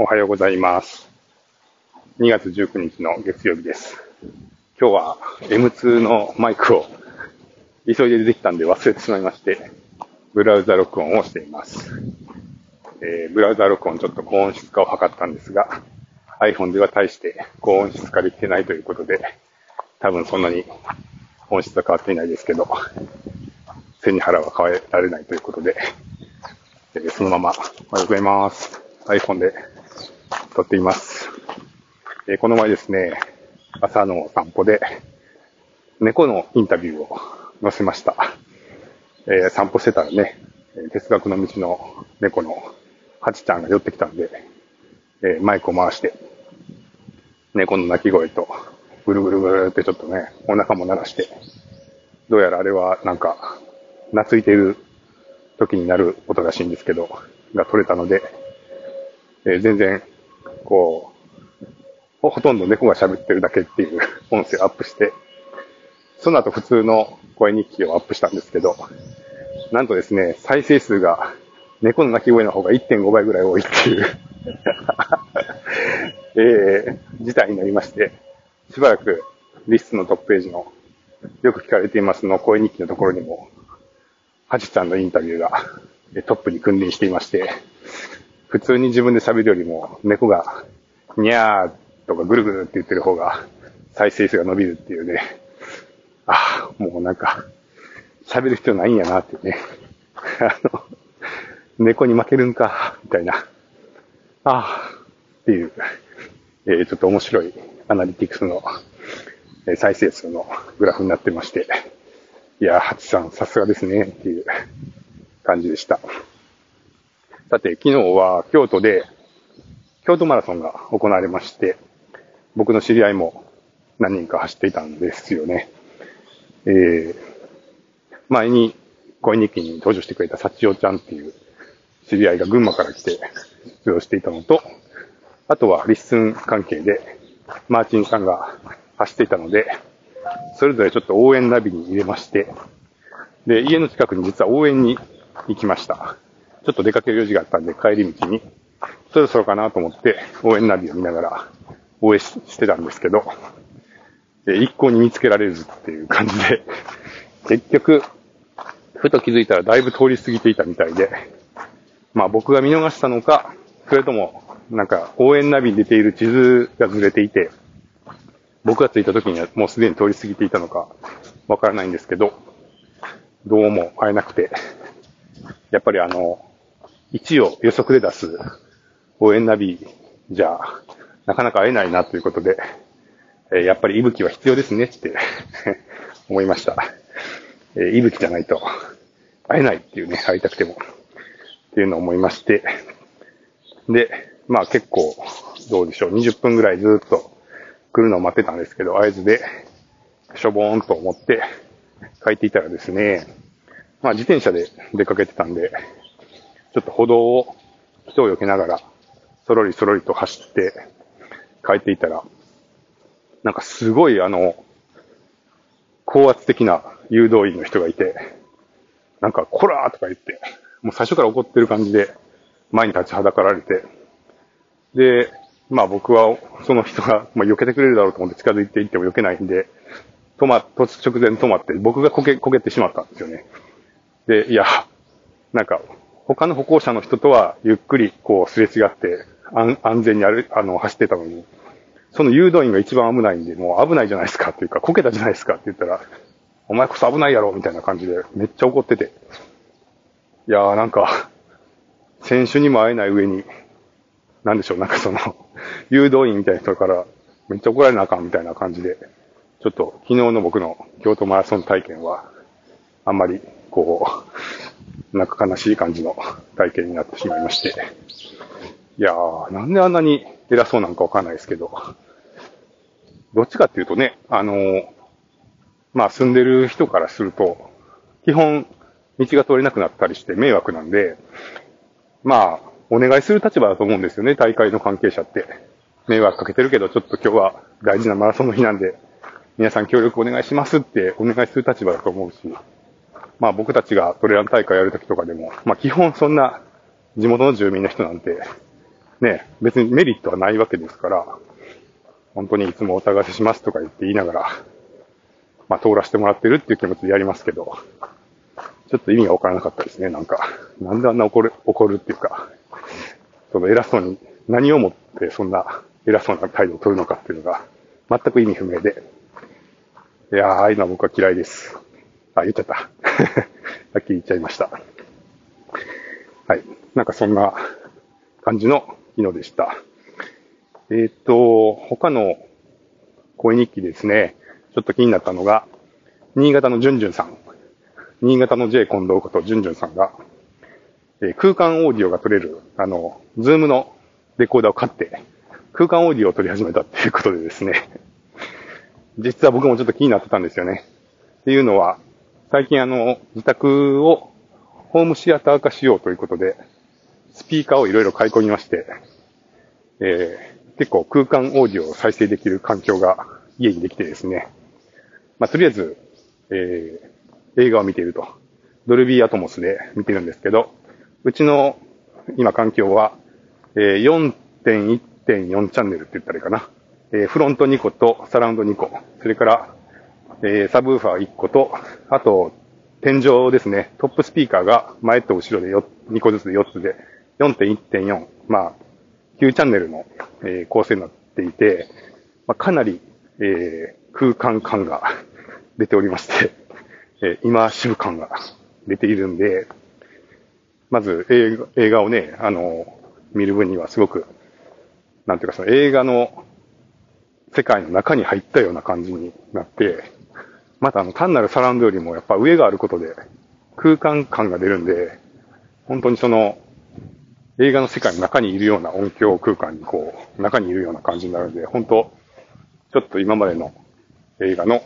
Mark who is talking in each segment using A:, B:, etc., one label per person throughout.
A: おはようございます。2月19日の月曜日です。今日は M2 のマイクを急いで出てきたんで忘れてしまいまして、ブラウザ録音をしています。えーブラウザ録音ちょっと高音質化を図ったんですが、iPhone では大して高音質化できてないということで、多分そんなに音質は変わっていないですけど、背に腹は変えられないということで、えーそのまま、おはようございます。iPhone で撮っています。えーこの前ですね、朝の散歩で、猫のインタビューを載せました。えー散歩してたらね、哲学の道の猫のハチちゃんが寄ってきたんで、えーマイクを回して、猫の鳴き声と、ぐるぐるぐるってちょっとね、お腹も鳴らして、どうやらあれはなんか、懐いている時になる音らしいんですけど、が取れたので、えー全然、こう、ほとんど猫が喋ってるだけっていう 音声をアップして、その後普通の声日記をアップしたんですけど、なんとですね、再生数が猫の鳴き声の方が1.5倍ぐらい多いっていう、えー、事態になりまして、しばらくリストのトップページのよく聞かれていますの声日記のところにも、ハチちゃんのインタビューがトップに君臨していまして、普通に自分で喋るよりも猫がにゃーとかぐるぐるって言ってる方が再生数が伸びるっていうね、ああ、もうなんか喋る必要ないんやなっていうね、あの、猫に負けるんか、みたいな、ああ、っていう、えーちょっと面白いアナリティクスのえー再生数のグラフになってまして、いやー、ハチさん、さすがですね、っていう感じでした。さて、昨日は京都で、京都マラソンが行われまして、僕の知り合いも何人か走っていたんですよね。えー、前に声日記に登場してくれた幸代ちゃんっていう知り合いが群馬から来て出場していたのと、あとは LISTEN 関係でマーチンさんが走っていたので、それぞれちょっと応援ナビに入れまして、で、家の近くに実は応援に行きました。ちょっと出かける用事があったんで帰り道に、そろそろかなと思って応援ナビを見ながら応援してたんですけど、え一向に見つけられずっていう感じで、結局、ふと気づいたらだいぶ通り過ぎていたみたいで、まあ僕が見逃したのか、それとも、なんか応援ナビに出ている地図がずれていて、僕が着いた時にはもうすでに通り過ぎていたのかわからないんですけど、どうも会えなくて、やっぱりあの、位置を予測で出す応援ナビじゃ、なかなか会えないなということで、えやっぱり息吹は必要ですねって 思いました。えー、息吹じゃないと会えないっていうね、会いたくても。っていうのを思いまして、で、まあ結構、どうでしょう、20分ぐらいずっと来るのを待ってたんですけど、合図で、しょぼーんと思って帰っていたらですね、まあ自転車で出かけてたんで、ちょっと歩道を人を避けながら、そろりそろりと走って帰っていたら、なんかすごいあの、高圧的な誘導員の人がいて、なんか、こらーとか言って、もう最初から怒ってる感じで、前に立ちはだかられて、で、まあ僕は、その人が、まあ避けてくれるだろうと思って近づいていっても避けないんで、止ま、突直前止まって、僕がこけ、こけてしまったんですよね。で、いや、なんか、他の歩行者の人とはゆっくりこうすれ違って、安安全にある、あの、走ってたのに、その誘導員が一番危ないんで、もう危ないじゃないですかっていうか、こけたじゃないですかって言ったら、お前こそ危ないやろみたいな感じで、めっちゃ怒ってて。いやーなんか、選手にも会えない上に、なんでしょう、なんかその、誘導員みたいな人から、めっちゃ怒られなあかんみたいな感じで、ちょっと昨日の僕の京都マラソン体験は、あんまり、こう、なんか悲しい感じの体験になってしまいまして。いやー、なんであんなに偉そうなんかわかんないですけど、どっちかっていうとね、あのーまあ住んでる人からすると、基本道が通れなくなったりして迷惑なんで、まあ、お願いする立場だと思うんですよね、大会の関係者って。迷惑かけてるけど、ちょっと今日は大事なマラソンの日なんで、皆さん協力お願いしますってお願いする立場だと思うし、まあ僕たちがトレラン大会やるときとかでも、まあ基本そんな地元の住民の人なんて、ね、別にメリットはないわけですから、本当にいつもお互いしますとか言って言いながら、まあ通らせてもらってるっていう気持ちでやりますけど、ちょっと意味がわからなかったですね、なんか。なんであんな怒る、怒るっていうか、その偉そうに、何をもってそんな偉そうな態度を取るのかっていうのが、全く意味不明で。いやー、ああいうのは僕は嫌いです。あ、言っちゃった。はっきり言っちゃいました。はい。なんかそんな感じの昨日でした。えっ、と、他の声日記ですね、ちょっと気になったのが、新潟のじゅんじゅんさん。新潟の J 近藤ことじゅんじゅんさんが、えー、空間オーディオが録れる、あの、 Zoom のレコーダーを買って、空間オーディオを取り始めたっていうことでですね、実は僕もちょっと気になってたんですよね。っていうのは、最近あの、自宅をホームシアター化しようということで、スピーカーをいろいろ買い込みまして、えー、結構空間オーディオを再生できる環境が家にできてですね、まあ、とりあえず、えー、映画を見ていると。ドルビーアトモスで見てるんですけど、うちの今環境は、えー、4.1.4チャンネルって言ったらいいかな。えー、フロント2個とサラウンド2個、それから、えー、サブウーファー1個と、あと、天井ですね、トップスピーカーが前と後ろで2個ずつで4つで、4.1.4、まあ、9チャンネルの、えー、構成になっていて、まあ、かなり、えー、空間感が 出ておりまして、えー、イマーシブ感が出ているんで、まず映画をね、あの、見る分にはすごく、なんていうかその映画の世界の中に入ったような感じになって、またあの単なるサラウンドよりもやっぱ上があることで空間感が出るんで、本当にその映画の世界の中にいるような音響空間にこう、中にいるような感じになるんで、本当ちょっと今までの映画の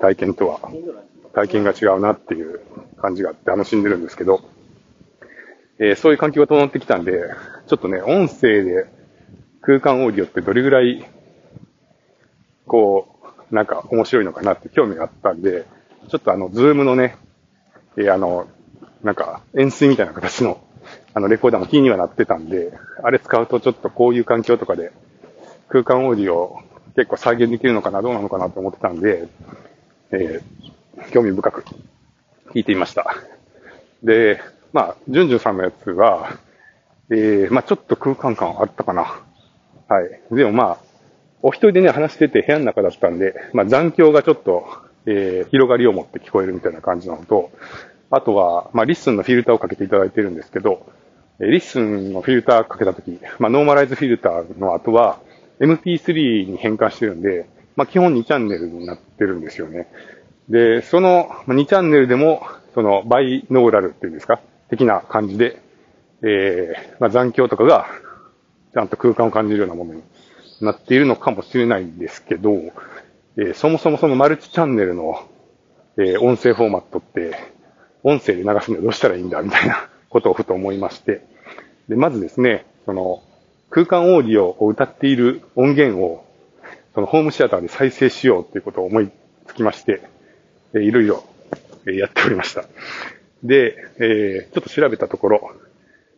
A: 体験とは体験が違うなっていう感じがあって楽しんでるんですけど、えー、そういう環境が整ってきたんで、ちょっとね、音声で空間オーディオってどれぐらいこう、なんか面白いのかなって興味があったんで、ちょっとあの、 Zoom のね、えー、あの、なんか、円錐みたいな形の、あの、レコーダーも気にはなってたんで、あれ使うとちょっとこういう環境とかで、空間オーディオ結構再現できるのかな、どうなのかなと思ってたんで、えー、興味深く聞いてみました。で、まあ、ジュンジュンさんのやつは、えー、まあちょっと空間感あったかな。はい。でもまあ、お一人でね、話してて部屋の中だったんで、まあ残響がちょっと、えー、広がりを持って聞こえるみたいな感じなのと、あとは、まあ LISTEN のフィルターをかけていただいてるんですけど、え LISTEN のフィルターかけたとき、まあノーマライズフィルターの後は、MP3 に変換してるんで、まあ基本2チャンネルになってるんですよね。で、その2チャンネルでも、そのバイノーラルっていうんですか、的な感じで、えー、まあ残響とかが、ちゃんと空間を感じるようなものになっているのかもしれないんですけど、えー、そもそもそのマルチチャンネルの、えー、音声フォーマットって、音声で流すにはどうしたらいいんだみたいな ことをふと思いまして、で、まずですね、その、空間オーディオを歌っている音源を、そのホームシアターで再生しようということを思いつきまして、え、いろいろ、えやっておりました。で、えー、ちょっと調べたところ、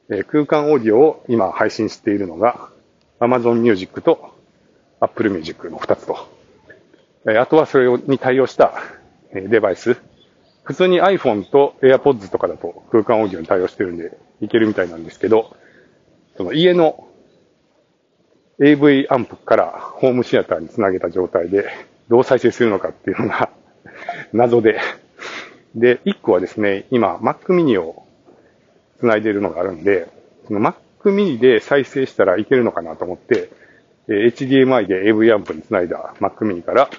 A: えー、空間オーディオを今配信しているのが、Amazon Music と Apple Music の2つと。あとはそれに対応したデバイス。普通に iPhone と AirPods とかだと空間オーディオに対応してるんでいけるみたいなんですけど、その家の AV アンプからホームシアターにつなげた状態でどう再生するのかっていうのが 謎で。で、1個はですね、今 Mac mini をつないでるのがあるんで、その Mac mini で再生したらいけるのかなと思って、HDMI で AV アンプにつないだ Mac mini から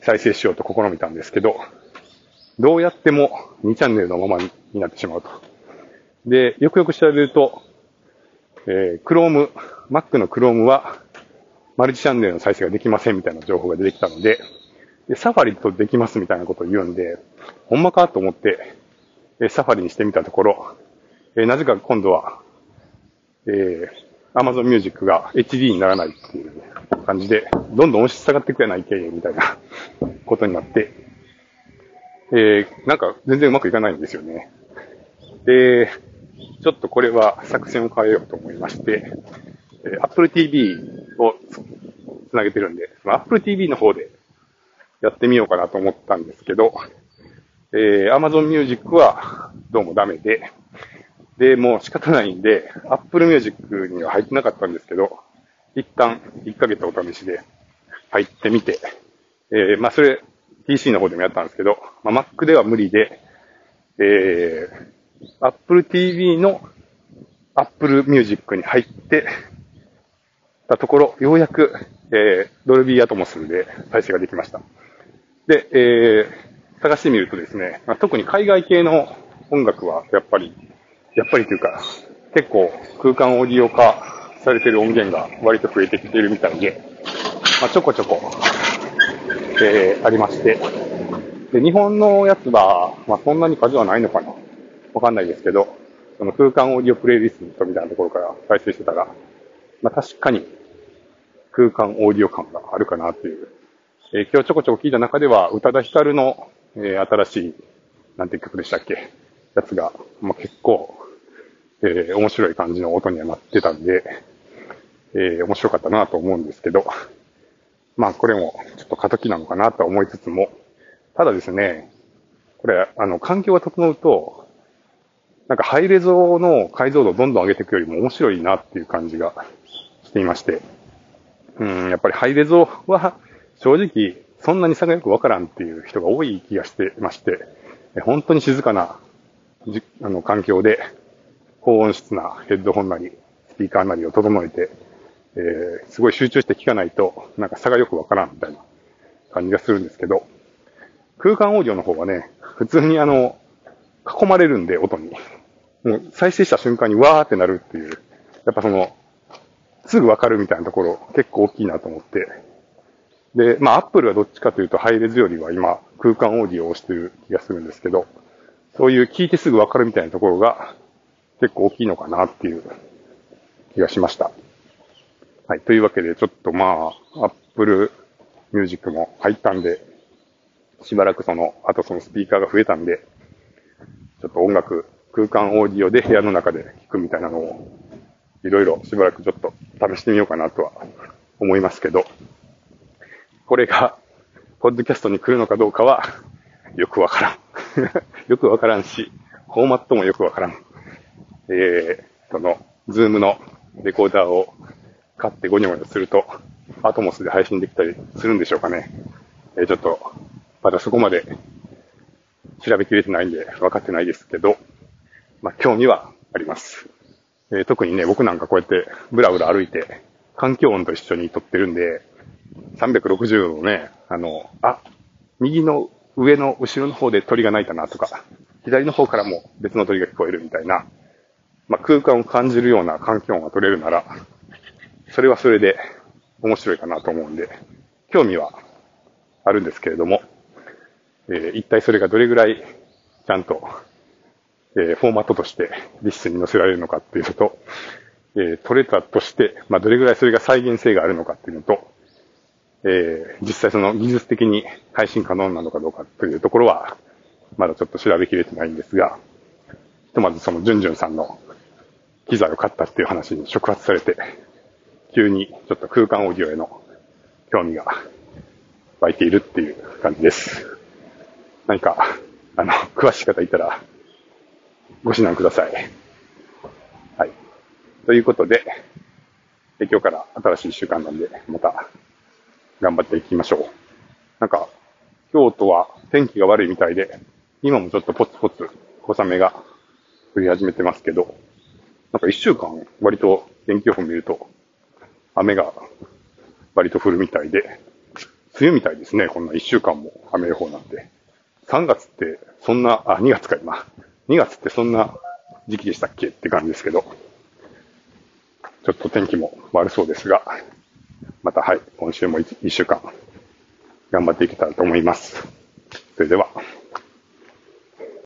A: 再生しようと試みたんですけど、どうやっても2チャンネルのままになってしまうと。で、よくよく調べると、えー、Chrome、Mac の Chrome はマルチチャンネルの再生ができませんみたいな情報が出てきたので、でサファリとできますみたいなことを言うんで、ほんまかと思って、サファリにしてみたところ、えなぜか今度は、えー、Amazon Music が HD にならないっていう感じで、どんどん押し下がってくれないけみたいな ことになって、えー、なんか全然うまくいかないんですよね。で、ちょっとこれは作戦を変えようと思いまして、え、Apple TV をつなげてるんで、Apple TV の方でやってみようかなと思ったんですけど、えー、Amazon Music はどうもダメで、で、もう仕方ないんで、Apple Music には入ってなかったんですけど、一旦1ヶ月お試しで入ってみて、えー、まあそれ PC の方でもやったんですけど、まあ、Mac では無理で、えー、Apple TV の Apple Music に入ってたところ、ようやく、えー、ドルビーアトモスで再生ができました。で、えー、探してみるとですね、まあ、特に海外系の音楽はやっぱり、やっぱりというか、結構空間オーディオ化されてる音源が割と増えてきているみたいで、まあ、ちょこちょこ、えー、ありまして、で、日本のやつは、まあ、そんなに数はないのかな。わかんないですけど、その空間オーディオプレイリストみたいなところから再生してたら、まあ、確かに空間オーディオ感があるかなっていう。えー、今日ちょこちょこ聞いた中では、宇多田ヒカルの、えー、新しい、なんて曲でしたっけ？やつが、まあ、結構、えー、面白い感じの音にはなってたんで、えー、面白かったなと思うんですけど、まあこれもちょっと過渡期なのかなと思いつつも、ただですね、これ、あの、環境が整うと、なんかハイレゾの解像度をどんどん上げていくよりも面白いなっていう感じがしていまして、うん、やっぱりハイレゾは正直そんなに差がよくわからんっていう人が多い気がしてまして、本当に静かなあの環境で高音質なヘッドホンなりスピーカーなりを整えて、えー、すごい集中して聞かないとなんか差がよくわからんみたいな感じがするんですけど、空間オーディオの方はね、普通にあの、囲まれるんで、音に。もう再生した瞬間にわーってなるっていう、やっぱその、すぐわかるみたいなところ結構大きいなと思って。で、まあ、アップルはどっちかというとハイレズよりは今空間オーディオをしてる気がするんですけど、そういう聞いてすぐわかるみたいなところが結構大きいのかなっていう気がしました。はい。というわけで、ちょっとまあ、 Apple Music も入ったんで、しばらくその、あとそのスピーカーが増えたんで、ちょっと音楽、空間オーディオで部屋の中で聞くみたいなのを、いろいろしばらくちょっと試してみようかなとは思いますけど、これが、ポッドキャストに来るのかどうかは、よくわからん。よくわからんし、フォーマットもよくわからん。えー、その、 Zoom のレコーダーを買ってゴニョゴニョすると、 Atmos で配信できたりするんでしょうかね。えー、ちょっと、まだそこまで調べきれてないんで分かってないですけど、まあ、興味はあります。えー、特にね、僕なんかこうやってブラブラ歩いて、環境音と一緒に録ってるんで、360度のね、あの、あ、右の上の後ろの方で鳥が鳴いたなとか、左の方からも別の鳥が聞こえるみたいな、まあ、空間を感じるような環境が取れるなら、それはそれで面白いかなと思うんで、興味はあるんですけれども、えー、一体それがどれぐらいちゃんと、えー、フォーマットとしてリスに載せられるのかっていうのと、えー、取れたとして、まあ、どれぐらいそれが再現性があるのかっていうのと、えー、実際その技術的に配信可能なのかどうかというところは、まだちょっと調べきれてないんですが、ひとまずそのジュンジュンさんの機材を買ったっていう話に触発されて、急にちょっと空間オーディオへの興味が湧いているっていう感じです。何か、あの、詳しい方いたら、ご指南ください。はい。ということで、今日から新しい一週間なんで、また、頑張っていきましょう。なんか、京都は天気が悪いみたいで、今もちょっとポツポツ小雨が降り始めてますけど、なんか一週間割と天気予報見ると、雨が割と降るみたいで、梅雨みたいですね、こんな一週間も雨予報なんて。3月ってそんな、あ、2月か今。2月ってそんな時期でしたっけって感じですけど、ちょっと天気も悪そうですが、またはい、今週も 1, 1週間頑張っていけたらと思います。それでは。